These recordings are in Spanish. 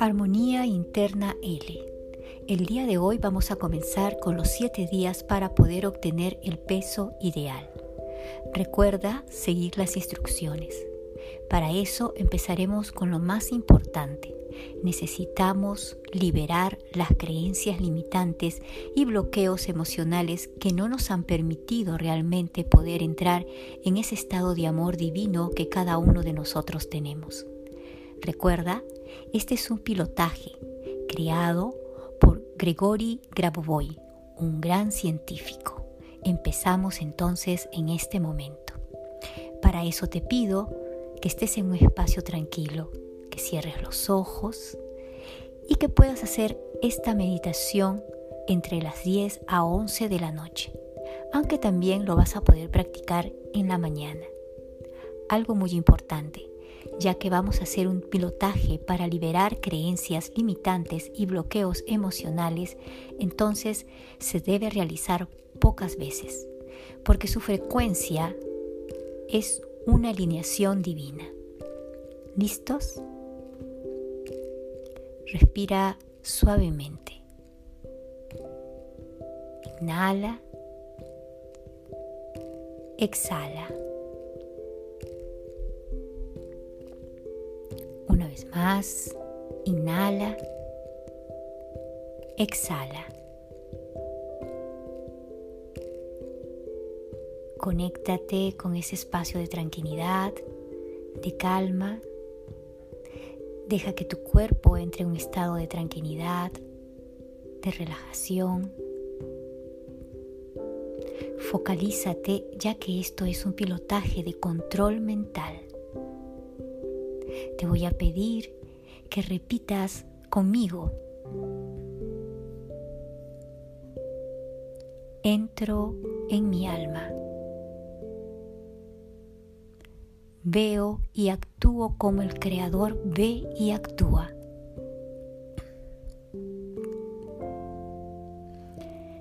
Armonía Interna L. El día de hoy vamos a comenzar con los 7 días para poder obtener el peso ideal. Recuerda seguir las instrucciones. Para eso empezaremos con lo más importante. Necesitamos liberar las creencias limitantes y bloqueos emocionales que no nos han permitido realmente poder entrar en ese estado de amor divino que cada uno de nosotros tenemos. Recuerda, este es un pilotaje creado por Gregory Grabovoi, un gran científico. Empezamos entonces en este momento. Para eso te pido que estés en un espacio tranquilo, que cierres los ojos y que puedas hacer esta meditación entre las 10 a 11 de la noche, aunque también lo vas a poder practicar en la mañana. Algo muy importante, ya que vamos a hacer un pilotaje para liberar creencias limitantes y bloqueos emocionales, entonces se debe realizar pocas veces, porque su frecuencia es una alineación divina. ¿Listos? Respira suavemente. Inhala. Exhala. Más, inhala, exhala. Conéctate con ese espacio de tranquilidad, de calma. Deja que tu cuerpo entre en un estado de tranquilidad, de relajación. Focalízate ya que esto es un pilotaje de control mental. Te voy a pedir que repitas conmigo. Entro en mi alma. Veo y actúo como el Creador ve y actúa.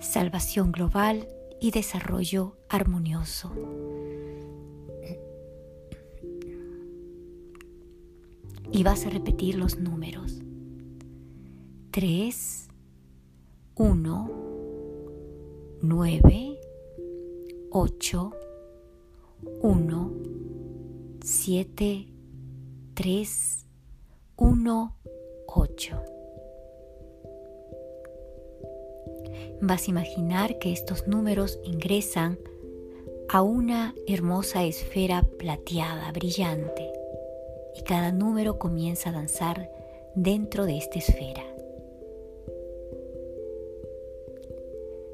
Salvación global y desarrollo armonioso. Y vas a repetir los números. 3, 1, 9, 8, 1, 7, 3, 1, 8. Vas a imaginar que estos números ingresan a una hermosa esfera plateada, brillante y cada número comienza a danzar dentro de esta esfera.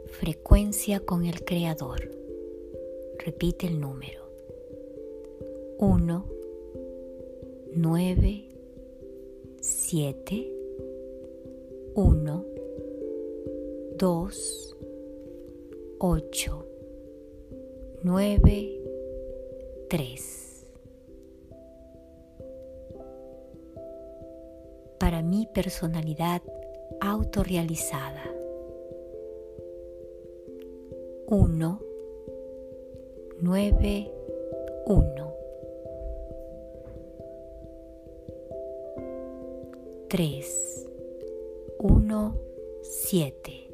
Frecuencia con el Creador. Repite el número. 1, 9, 7, 1, 2, 8, 9, 3. Mi personalidad autorrealizada. 1, 9, 1. 3, 1, 7.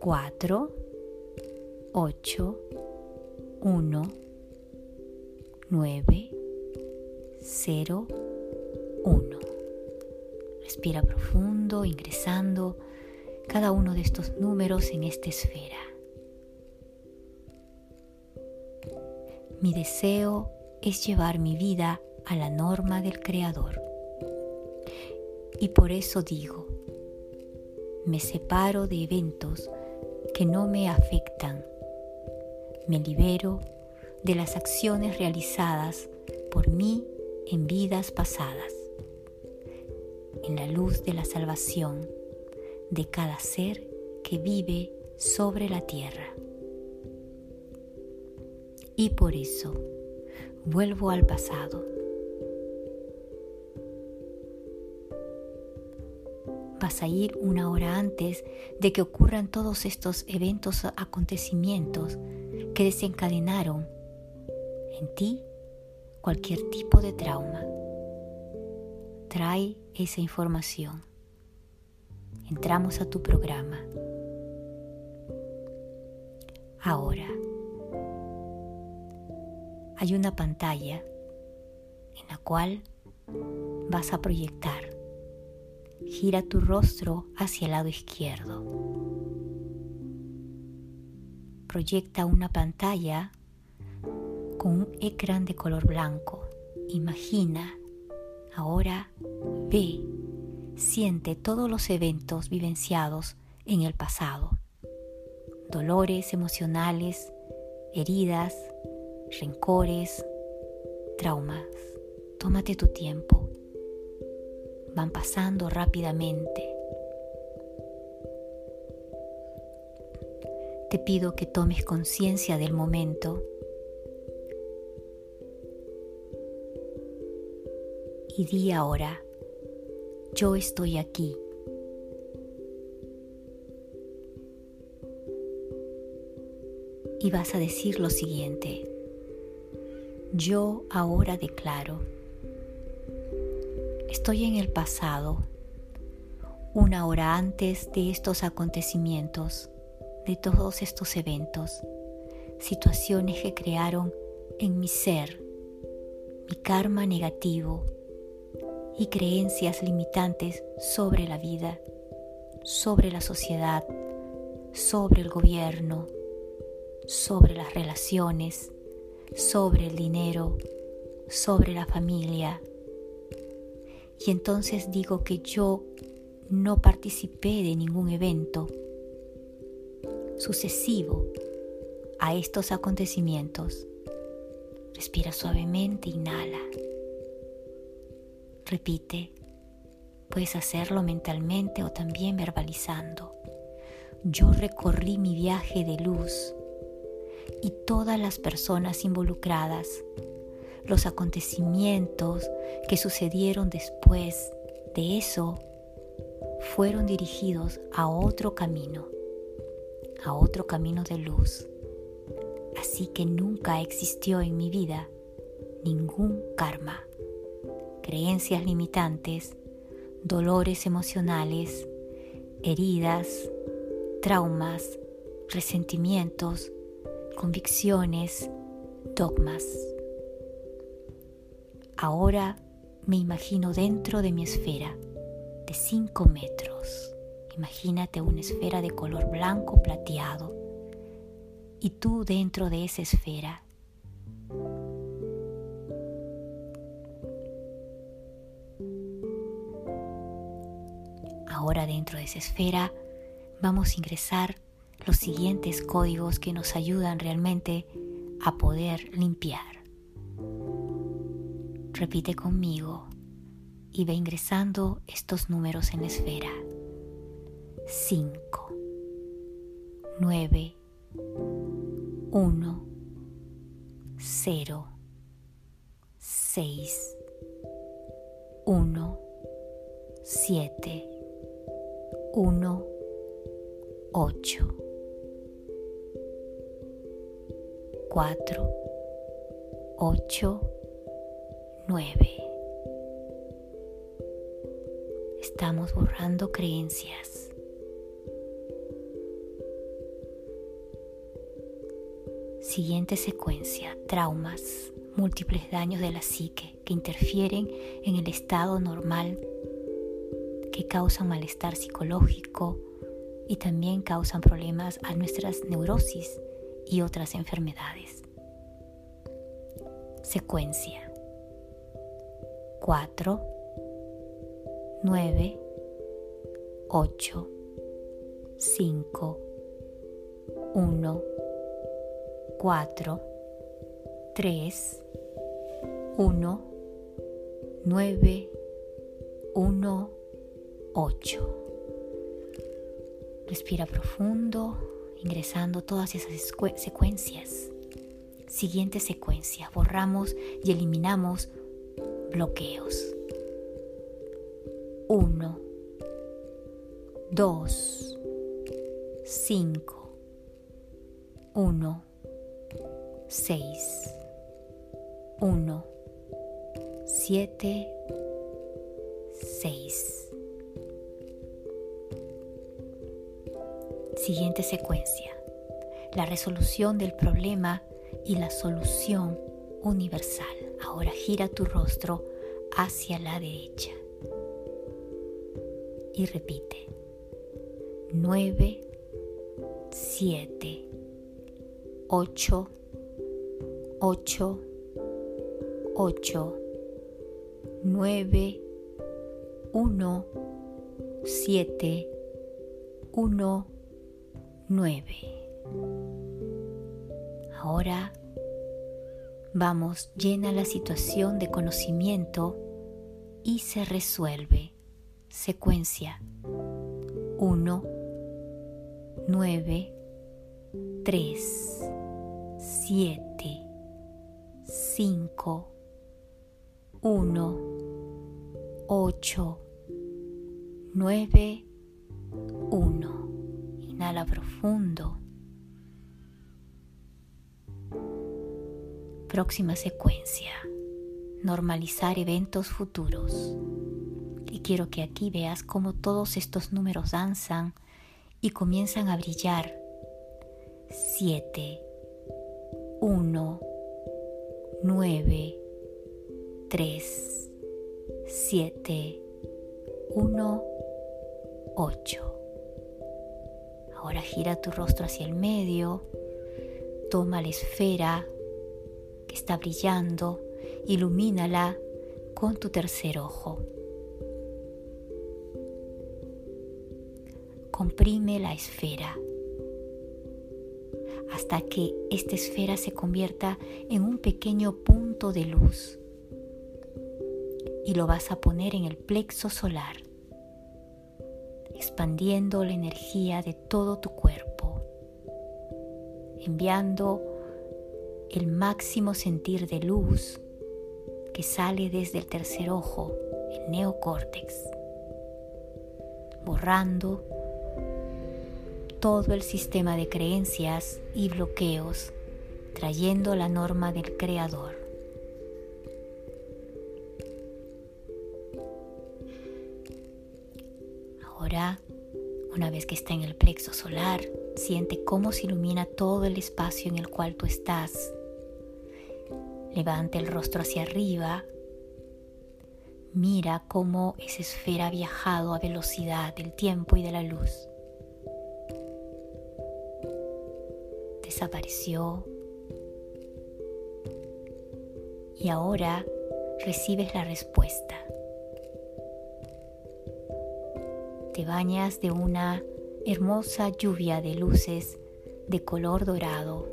4, 8, 1, 9, 0, 1. Respira profundo, ingresando cada uno de estos números en esta esfera. Mi deseo es llevar mi vida a la norma del Creador. Y por eso digo, me separo de eventos que no me afectan. Me libero de las acciones realizadas por mí en vidas pasadas, en la luz de la salvación de cada ser que vive sobre la tierra. Y por eso vuelvo al pasado. Vas a ir una hora antes de que ocurran todos estos eventos, acontecimientos que desencadenaron en ti cualquier tipo de trauma. trae esa información. Entramos a tu programa. Ahora, hay una pantalla en la cual vas a proyectar. Gira tu rostro hacia el lado izquierdo. Proyecta una pantalla un ecran de color blanco. Imagina, ahora ve, siente todos los eventos vivenciados en el pasado. Dolores emocionales, heridas, rencores, traumas. Tómate tu tiempo. Van pasando rápidamente. Te pido que tomes conciencia del momento y di ahora, yo estoy aquí. Y vas a decir lo siguiente, yo ahora declaro, estoy en el pasado, una hora antes de estos acontecimientos, de todos estos eventos, situaciones que crearon en mi ser mi karma negativo y creencias limitantes sobre la vida, sobre la sociedad, sobre el gobierno, sobre las relaciones, sobre el dinero, sobre la familia. Y entonces digo que yo no participé de ningún evento sucesivo a estos acontecimientos. Respira suavemente, inhala. Repite. Puedes hacerlo mentalmente o también verbalizando. Yo recorrí mi viaje de luz y todas las personas involucradas, los acontecimientos que sucedieron después de eso, fueron dirigidos a otro camino, a otro camino de luz. Así que nunca existió en mi vida ningún karma, creencias limitantes, dolores emocionales, heridas, traumas, resentimientos, convicciones, dogmas. Ahora me imagino dentro de mi esfera de 5 metros. Imagínate una esfera de color blanco plateado y tú dentro de esa esfera. Ahora dentro de esa esfera vamos a ingresar los siguientes códigos que nos ayudan realmente a poder limpiar. Repite conmigo y ve ingresando estos números en la esfera. 5, 9, 1, 0, 6, 1, 7, 1, 8. 4, 8, 9. Estamos borrando creencias. Siguiente secuencia, traumas, múltiples daños de la psique que interfieren en el estado normal, que causan malestar psicológico y también causan problemas a nuestras neurosis y otras enfermedades. Secuencia 4, 9, 8, 5, 1, 4, 3, 1, 9, 1, 8. Respira profundo ingresando todas esas secuencias. Siguiente secuencia, borramos y eliminamos bloqueos. 1, 2, 5, 1, 6, 1, 7, 6. Siguiente secuencia. La resolución del problema y la solución universal. Ahora gira tu rostro hacia la derecha. Y repite. 9, 7, 8, 8, 8, 9, 1, 7, 1, 9. Ahora vamos, llena la situación de conocimiento y se resuelve. Secuencia 1, 9, 3, 7, 5, 1, 8, 9, 1. Inhala profundo. Próxima secuencia. Normalizar eventos futuros. Y quiero que aquí veas cómo todos estos números danzan y comienzan a brillar. 7, 1, 9, 3, 7, 1, 8. Ahora gira tu rostro hacia el medio, toma la esfera que está brillando, ilumínala con tu tercer ojo. Comprime la esfera hasta que esta esfera se convierta en un pequeño punto de luz y lo vas a poner en el plexo solar, expandiendo la energía de todo tu cuerpo, enviando el máximo sentir de luz que sale desde el tercer ojo, el neocórtex, borrando todo el sistema de creencias y bloqueos, trayendo la norma del Creador. Una vez que está en el plexo solar, siente cómo se ilumina todo el espacio en el cual tú estás. Levanta el rostro hacia arriba. Mira cómo esa esfera ha viajado a velocidad del tiempo y de la luz. Desapareció. Y ahora recibes la respuesta. Te bañas de una hermosa lluvia de luces de color dorado.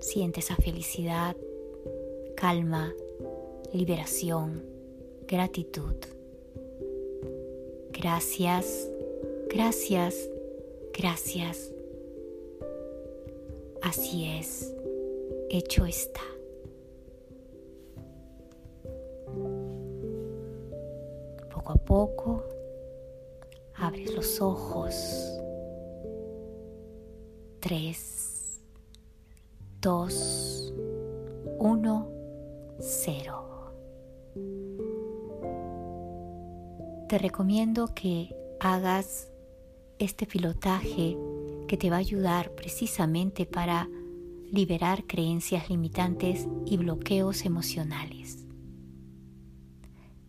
Sientes esa felicidad, calma, liberación, gratitud. Gracias, gracias, gracias. Así es, hecho está. Poco a poco los ojos. 3, 2, 1, 0. Te recomiendo que hagas este pilotaje que te va a ayudar precisamente para liberar creencias limitantes y bloqueos emocionales.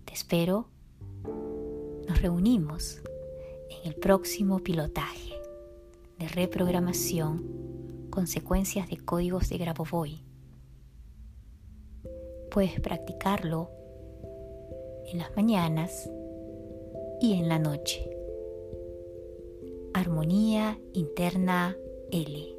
Te espero. Nos reunimos el próximo pilotaje de reprogramación consecuencias de códigos de Grabovoi. Puedes practicarlo en las mañanas y en la noche. Armonía interna L.